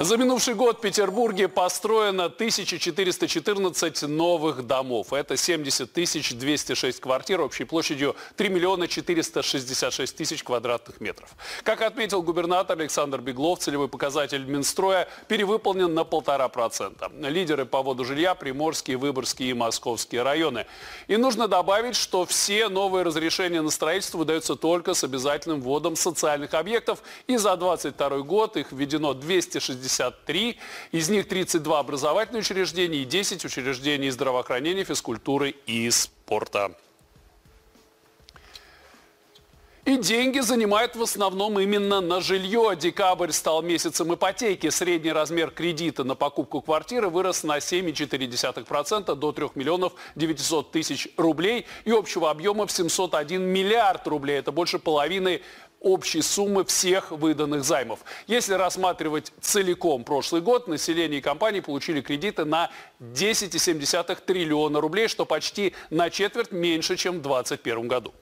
За минувший год в Петербурге построено 1414 новых домов. Это 70 206 квартир общей площадью 3 миллиона 466 тысяч квадратных метров. Как отметил губернатор Александр Беглов, целевой показатель Минстроя перевыполнен на полтора процента. Лидеры по воду жилья – Приморские, Выборгские и Московские районы. И нужно добавить, что все новые разрешения на строительство выдаются только с обязательным вводом социальных объектов. И за 2022 год их введено 260 63, из них 32 образовательные учреждения и 10 учреждений здравоохранения, физкультуры и спорта. И деньги занимают в основном именно на жилье. Декабрь стал месяцем ипотеки. Средний размер кредита на покупку квартиры вырос на 7,4% до 3 миллионов 900 тысяч рублей и общего объема в 701 миллиард рублей. Это больше половины общей суммы всех выданных займов. Если рассматривать целиком прошлый год, население и компании получили кредиты на 10,7 триллиона рублей, что почти на четверть меньше, чем в 2021 году.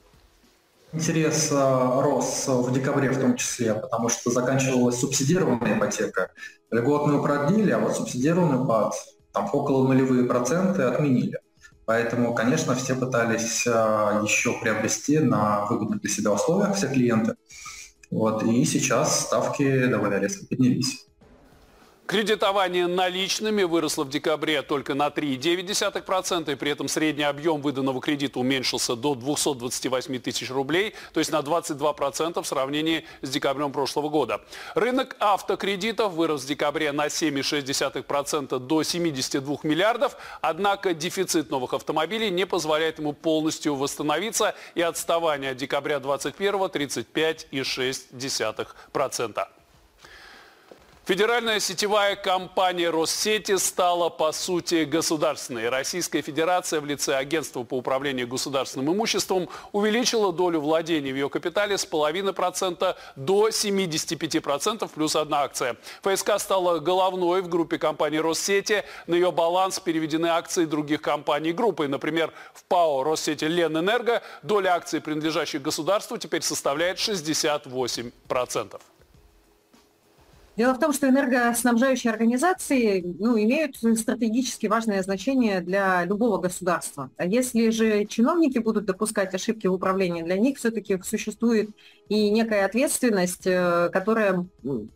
Интерес э, рос в декабре в том числе, потому что заканчивалась субсидированная ипотека. Льготную продлили, а вот субсидированную под там, около нулевые проценты отменили. Поэтому, конечно, все пытались а, еще приобрести на выгодных для себя условиях все клиенты. Вот, и сейчас ставки довольно резко поднялись. Кредитование наличными выросло в декабре только на 3,9%, и при этом средний объем выданного кредита уменьшился до 228 тысяч рублей, то есть на 22% в сравнении с декабрем прошлого года. Рынок автокредитов вырос в декабре на 7,6% до 72 миллиардов, однако дефицит новых автомобилей не позволяет ему полностью восстановиться, и отставание от декабря 2021 35,6%. Федеральная сетевая компания Россети стала по сути государственной. Российская Федерация в лице Агентства по управлению государственным имуществом увеличила долю владений в ее капитале с половины процента до 75% плюс одна акция. ФСК стала головной в группе компании Россети. На ее баланс переведены акции других компаний группы. Например, в ПАО Россети Ленэнерго доля акций, принадлежащих государству, теперь составляет 68%. Дело в том, что энергоснабжающие организации ну, имеют стратегически важное значение для любого государства. А если же чиновники будут допускать ошибки в управлении, для них все-таки существует и некая ответственность, э, которая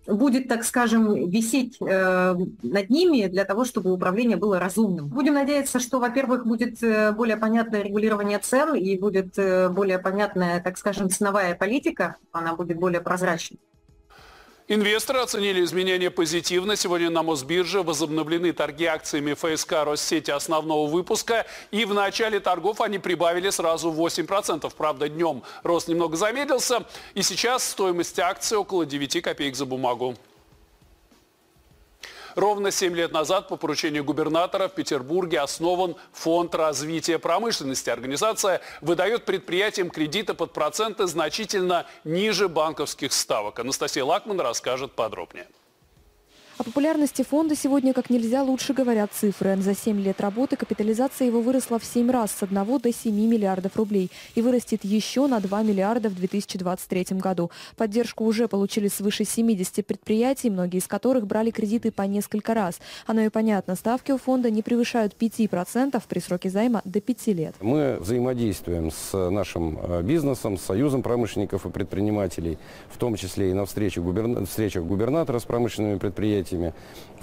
будет, так скажем, висеть э, над ними для того, чтобы управление было разумным. Будем надеяться, что, во-первых, будет э, более понятное регулирование цен и будет более понятная, так скажем, ценовая политика, она будет более прозрачной. Инвесторы оценили изменения позитивно. Сегодня на Мосбирже возобновлены торги акциями ФСК Россети основного выпуска. И в начале торгов они прибавили сразу 8%. Правда, днем рост немного замедлился. И сейчас стоимость акций около 9 копеек за бумагу. Ровно 7 лет назад по поручению губернатора в Петербурге основан Фонд развития промышленности. Организация выдает предприятиям кредиты под проценты значительно ниже банковских ставок. Анастасия Лакман расскажет подробнее. О популярности фонда сегодня как нельзя лучше говорят цифры. За 7 лет работы капитализация его выросла в 7 раз с 1 до 7 миллиардов рублей и вырастет еще на 2 миллиарда в 2023 году. Поддержку уже получили свыше 70 предприятий, многие из которых брали кредиты по несколько раз. Оно и понятно, ставки у фонда не превышают 5% при сроке займа до 5 лет. Мы взаимодействуем с нашим э, бизнесом, с Союзом промышленников и предпринимателей, в том числе и на встречах, губерна... встречах губернатора с промышленными предприятиями предприятиями.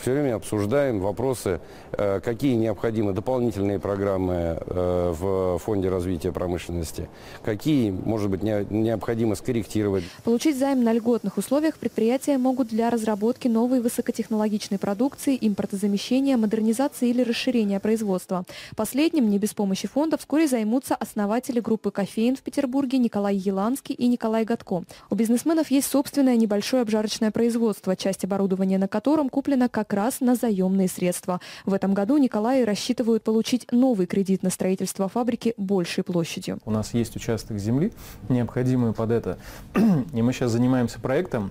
Все время обсуждаем вопросы, э, какие необходимы дополнительные программы э, в Фонде развития промышленности, какие, может быть, необходимо скорректировать. Получить займ на льготных условиях предприятия могут для разработки новой высокотехнологичной продукции, импортозамещения, модернизации или расширения производства. Последним, не без помощи фонда, вскоре займутся основатели группы «Кофеин» в Петербурге Николай Еланский и Николай Гатко. У бизнесменов есть собственное небольшое обжарочное производство, часть оборудования на котором котором куплено как раз на заемные средства. В этом году Николаи рассчитывают получить новый кредит на строительство фабрики большей площадью. У нас есть участок земли, необходимый под это. И мы сейчас занимаемся проектом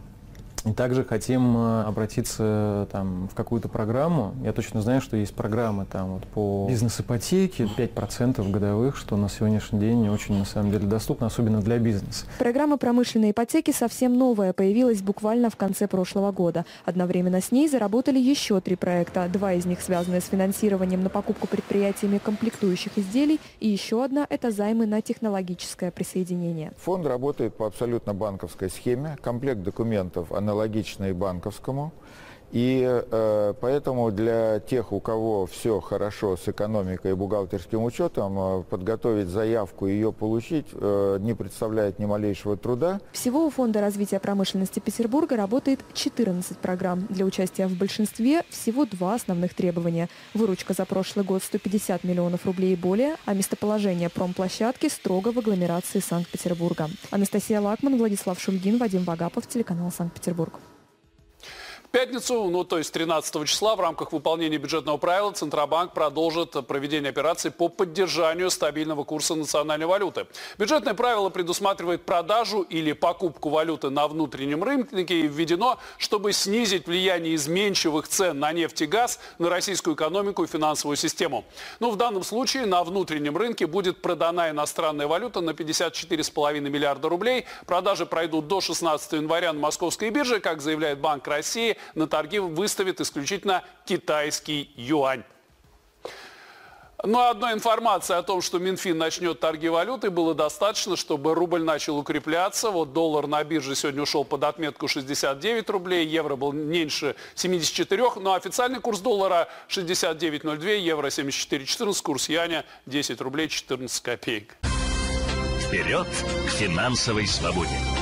И также хотим э, обратиться там, в какую-то программу. Я точно знаю, что есть программы там, вот, по бизнес-ипотеке, 5% годовых, что на сегодняшний день не очень на самом деле доступно, особенно для бизнеса. Программа промышленной ипотеки совсем новая, появилась буквально в конце прошлого года. Одновременно с ней заработали еще три проекта. Два из них связаны с финансированием на покупку предприятиями комплектующих изделий, и еще одна – это займы на технологическое присоединение. Фонд работает по абсолютно банковской схеме. Комплект документов аналогичный аналогичные банковскому. И э, поэтому для тех, у кого все хорошо с экономикой и бухгалтерским учетом, э, подготовить заявку и ее получить э, не представляет ни малейшего труда. Всего у Фонда развития промышленности Петербурга работает 14 программ. Для участия в большинстве всего два основных требования. Выручка за прошлый год 150 миллионов рублей и более, а местоположение промплощадки строго в агломерации Санкт-Петербурга. Анастасия Лакман, Владислав Шульгин, Вадим Вагапов, телеканал Санкт-Петербург пятницу, ну то есть 13 числа, в рамках выполнения бюджетного правила Центробанк продолжит проведение операций по поддержанию стабильного курса национальной валюты. Бюджетное правило предусматривает продажу или покупку валюты на внутреннем рынке и введено, чтобы снизить влияние изменчивых цен на нефть и газ на российскую экономику и финансовую систему. Но ну, в данном случае на внутреннем рынке будет продана иностранная валюта на 54,5 миллиарда рублей. Продажи пройдут до 16 января на московской бирже, как заявляет Банк России на торги выставит исключительно китайский юань. Но ну, одной информации о том, что Минфин начнет торги валютой, было достаточно, чтобы рубль начал укрепляться. Вот доллар на бирже сегодня ушел под отметку 69 рублей, евро был меньше 74, но официальный курс доллара 69.02, евро 74.14, курс яня 10 рублей 14 копеек. Вперед к финансовой свободе!